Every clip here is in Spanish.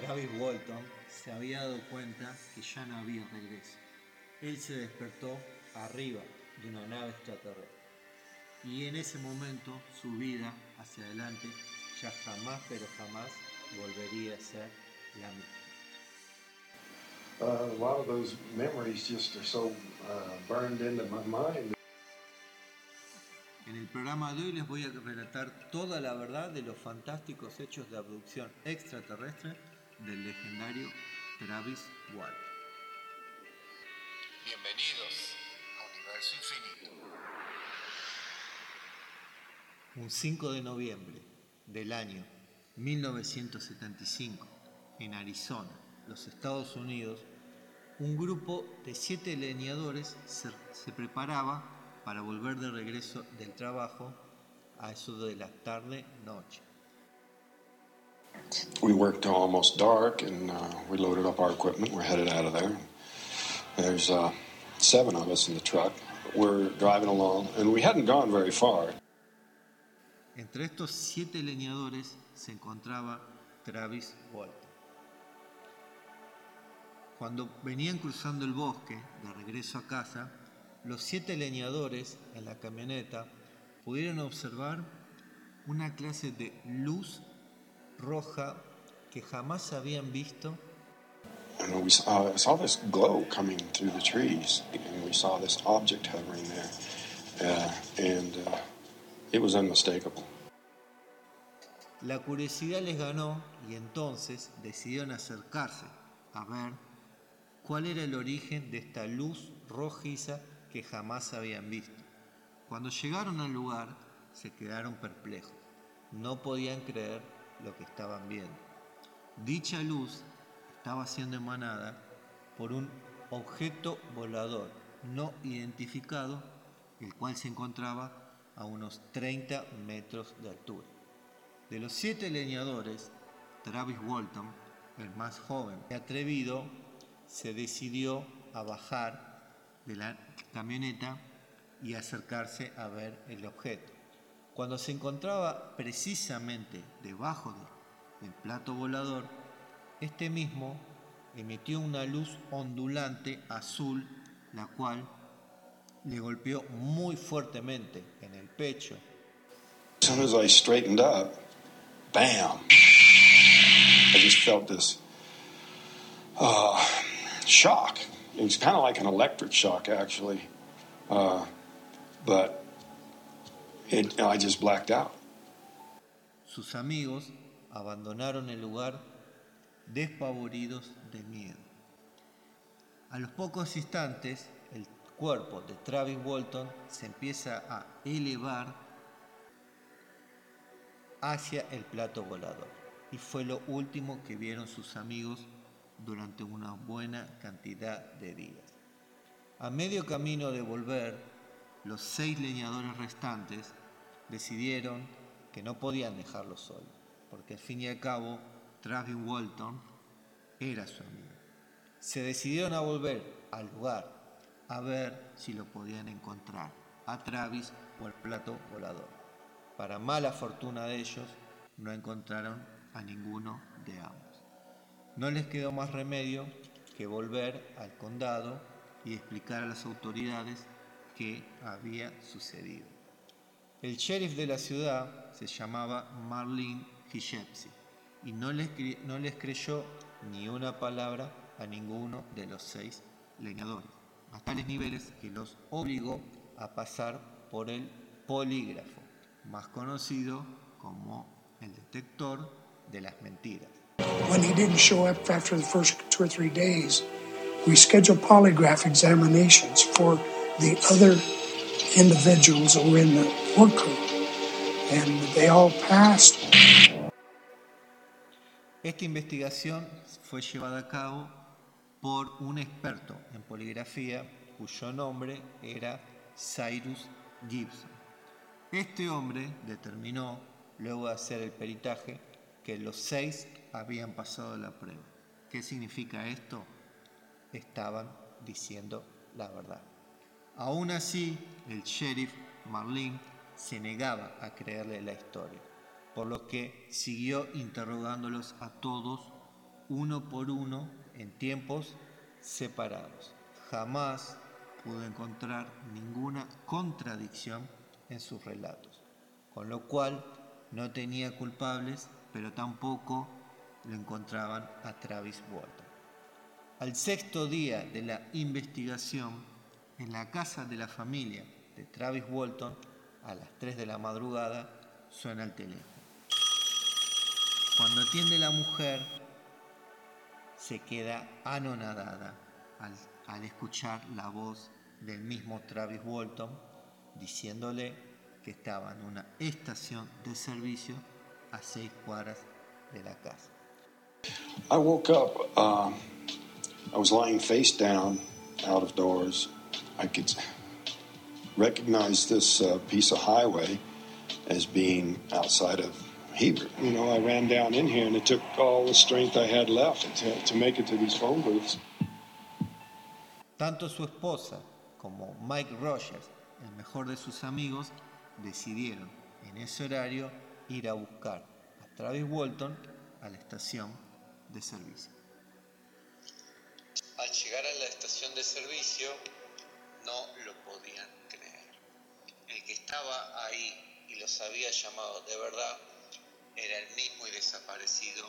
Travis Walton se había dado cuenta que ya no había regreso. Él se despertó arriba de una nave extraterrestre. Y en ese momento su vida hacia adelante ya jamás, pero jamás volvería a ser la misma. Uh, a lot of those memories just are so uh, burned into my mind. En el programa de hoy les voy a relatar toda la verdad de los fantásticos hechos de abducción extraterrestre del legendario Travis Walton. Bienvenidos a Universo Infinito. Un 5 de noviembre del año 1975, en Arizona, los Estados Unidos, un grupo de siete leñadores se, se preparaba para volver de regreso del trabajo a eso de la tarde-noche. We worked till almost dark and uh, we loaded up our equipment. We're headed out of there. There's uh, seven of us in the truck. We're driving along and we hadn't gone very far. Entre estos siete leñadores se encontraba Travis Walton. Cuando venían cruzando el bosque de regreso a casa, los siete leñadores en la camioneta pudieron observar una clase de luz roja que jamás habían visto And we saw, saw this glow coming through the trees and we saw this object hovering there. Uh, and uh, it was unmistakable. La curiosidad les ganó y entonces decidieron acercarse a ver cuál era el origen de esta luz rojiza que jamás habían visto. Cuando llegaron al lugar se quedaron perplejos. No podían creer lo que estaban viendo. Dicha luz estaba siendo emanada por un objeto volador no identificado, el cual se encontraba a unos 30 metros de altura. De los siete leñadores, Travis Walton, el más joven y atrevido, se decidió a bajar de la camioneta y acercarse a ver el objeto. Cuando se encontraba precisamente debajo del plato volador, este mismo emitió una luz ondulante azul, la cual le golpeó muy fuertemente en el pecho. As soon as I straightened up, bam! I just felt this uh, shock. It was kind of like an electric shock, actually. Uh, but it, I just blacked out. Sus amigos abandonaron el lugar despavoridos de miedo. A los pocos instantes, el cuerpo de Travis Walton se empieza a elevar hacia el plato volador y fue lo último que vieron sus amigos durante una buena cantidad de días. A medio camino de volver, los seis leñadores restantes decidieron que no podían dejarlo solo, porque al fin y al cabo Travis Walton era su amigo. Se decidieron a volver al lugar a ver si lo podían encontrar, a Travis o al plato volador. Para mala fortuna de ellos, no encontraron a ninguno de ambos. No les quedó más remedio que volver al condado y explicar a las autoridades qué había sucedido. El sheriff de la ciudad se llamaba Marlene Hishepsi y no les, no les creyó ni una palabra a ninguno de los seis leñadores, a tales niveles que los obligó a pasar por el polígrafo, más conocido como el detector de las mentiras. When he didn't show up after the first two or three days, we scheduled polygraph examinations for the other individuals that were in the work and they all passed. Esta investigación fue llevada a cabo por un experto en poligrafía cuyo nombre era Cyrus Gibson. Este hombre determinó, luego de hacer el peritaje, que los seis habían pasado la prueba. ¿Qué significa esto? Estaban diciendo la verdad. Aún así, el sheriff Marlin se negaba a creerle la historia, por lo que siguió interrogándolos a todos uno por uno en tiempos separados. Jamás pudo encontrar ninguna contradicción en sus relatos, con lo cual no tenía culpables, pero tampoco lo encontraban a Travis Walton. Al sexto día de la investigación, en la casa de la familia de Travis Walton, a las 3 de la madrugada, suena el teléfono. Cuando atiende la mujer, se queda anonadada al, escuchar la voz del mismo Travis Walton diciéndole que estaba en una estación de servicio a seis cuadras de la casa. I woke up. Uh, I was lying face down, out of doors. I could recognize this uh, piece of highway as being outside of Hebrew. You know, I ran down in here and it took all the strength I had left to, to make it to these phone booths. Tanto su esposa como Mike Rogers, el mejor de sus amigos, decidieron en ese horario ir a buscar a Travis Walton a la estación de servicio. Al llegar a la estación de servicio, no lo podían creer. El que estaba ahí y los había llamado de verdad era el mismo y desaparecido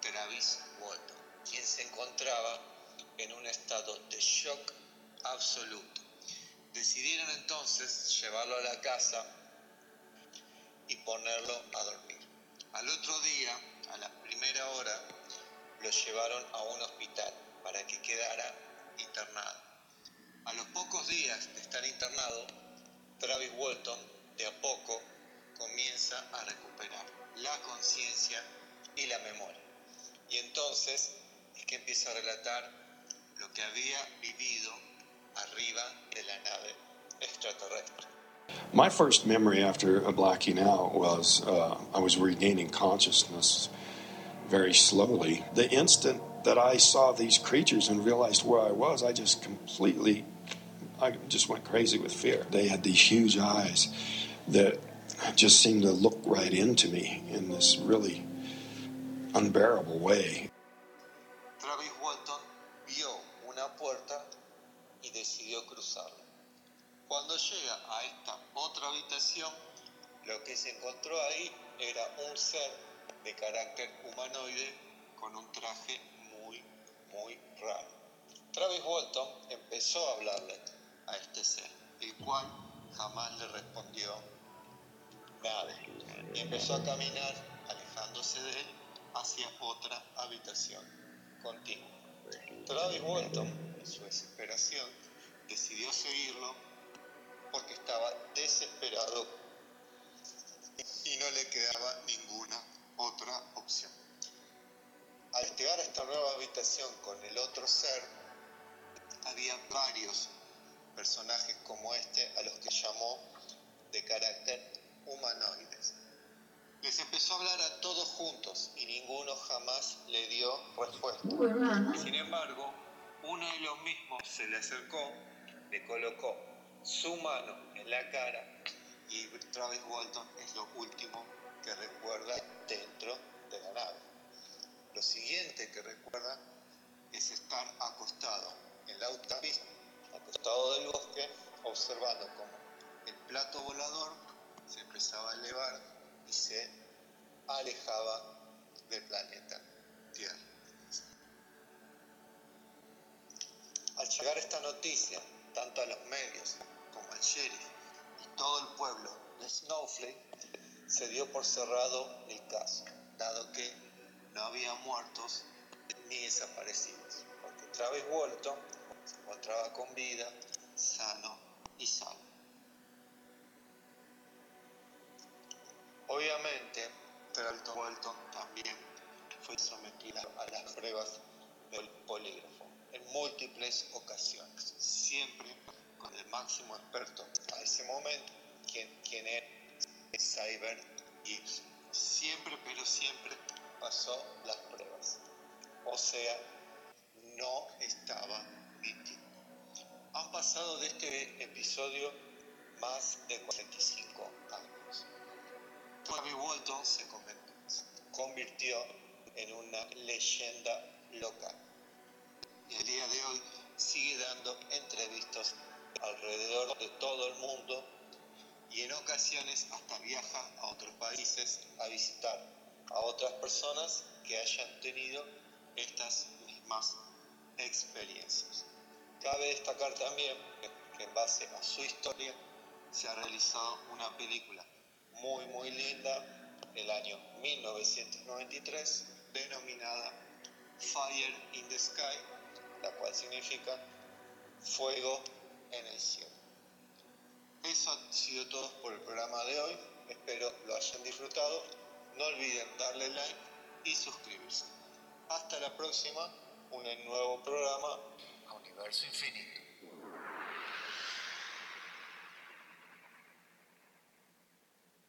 Travis Walton, quien se encontraba en un estado de shock absoluto. Decidieron entonces llevarlo a la casa y ponerlo a dormir. Al otro día, a la primera hora, lo llevaron a un hospital para que quedara internado. Estar internado, Travis Walton de a poco comienza a recuperar la conciencia y la memoria. Y entonces es que empieza a relatar lo que había vivido arriba de la nave extraterrestre. My first memory after a blacking out was uh, I was regaining consciousness very slowly. The instant that I saw these creatures and realized where I was, I just completely, I just went crazy with fear. They had these huge eyes that just seemed to look right into me in this really unbearable way. Travis Walton vio una puerta y decidió cruzarla. Cuando llega a esta otra habitación, lo que se encontró ahí era un ser de carácter humanoide con un traje muy, muy raro. Travis Walton empezó a hablarle a este ser, el cual jamás le respondió nada y empezó a caminar alejándose de él hacia otra habitación contigua. Travis Walton, en su desesperación, decidió seguirlo porque estaba desesperado y no le quedaba ninguna otra opción. Al llegar a esta nueva habitación con el otro ser, había varios personajes como este a los que llamó de carácter humanoides. Les empezó a hablar a todos juntos y ninguno jamás le dio respuesta. Sin embargo, uno de los mismos se le acercó, le colocó su mano en la cara y Travis Walton es lo último que recuerda dentro de la nave. Lo siguiente que recuerda es estar acostado en la autopista, acostado del bosque, observando cómo el plato volador se empezaba a elevar y se alejaba del planeta Tierra. Al llegar esta noticia, tanto a los medios como al sheriff y todo el pueblo de Snowflake, se dio por cerrado el caso, dado que no había muertos ni desaparecidos, porque Travis Walton se encontraba con vida, sano y salvo. Obviamente, Travis Walton también fue sometida a las pruebas del polígrafo en múltiples ocasiones, siempre con el máximo experto a ese momento, quien, quien era Cyber Gibson. Siempre, pero siempre pasó las pruebas. O sea, no estaba. Han pasado de este episodio más de 45 años. Travis Walton se convirtió en una leyenda local. Y el día de hoy sigue dando entrevistas alrededor de todo el mundo y en ocasiones hasta viaja a otros países a visitar a otras personas que hayan tenido estas mismas experiencias. Cabe destacar también que en base a su historia se ha realizado una película muy muy linda el año 1993 denominada Fire in the Sky, la cual significa fuego en el cielo. Eso ha sido todo por el programa de hoy. Espero lo hayan disfrutado. No olviden darle like y suscribirse. Hasta la próxima, un nuevo programa Universo Infinito.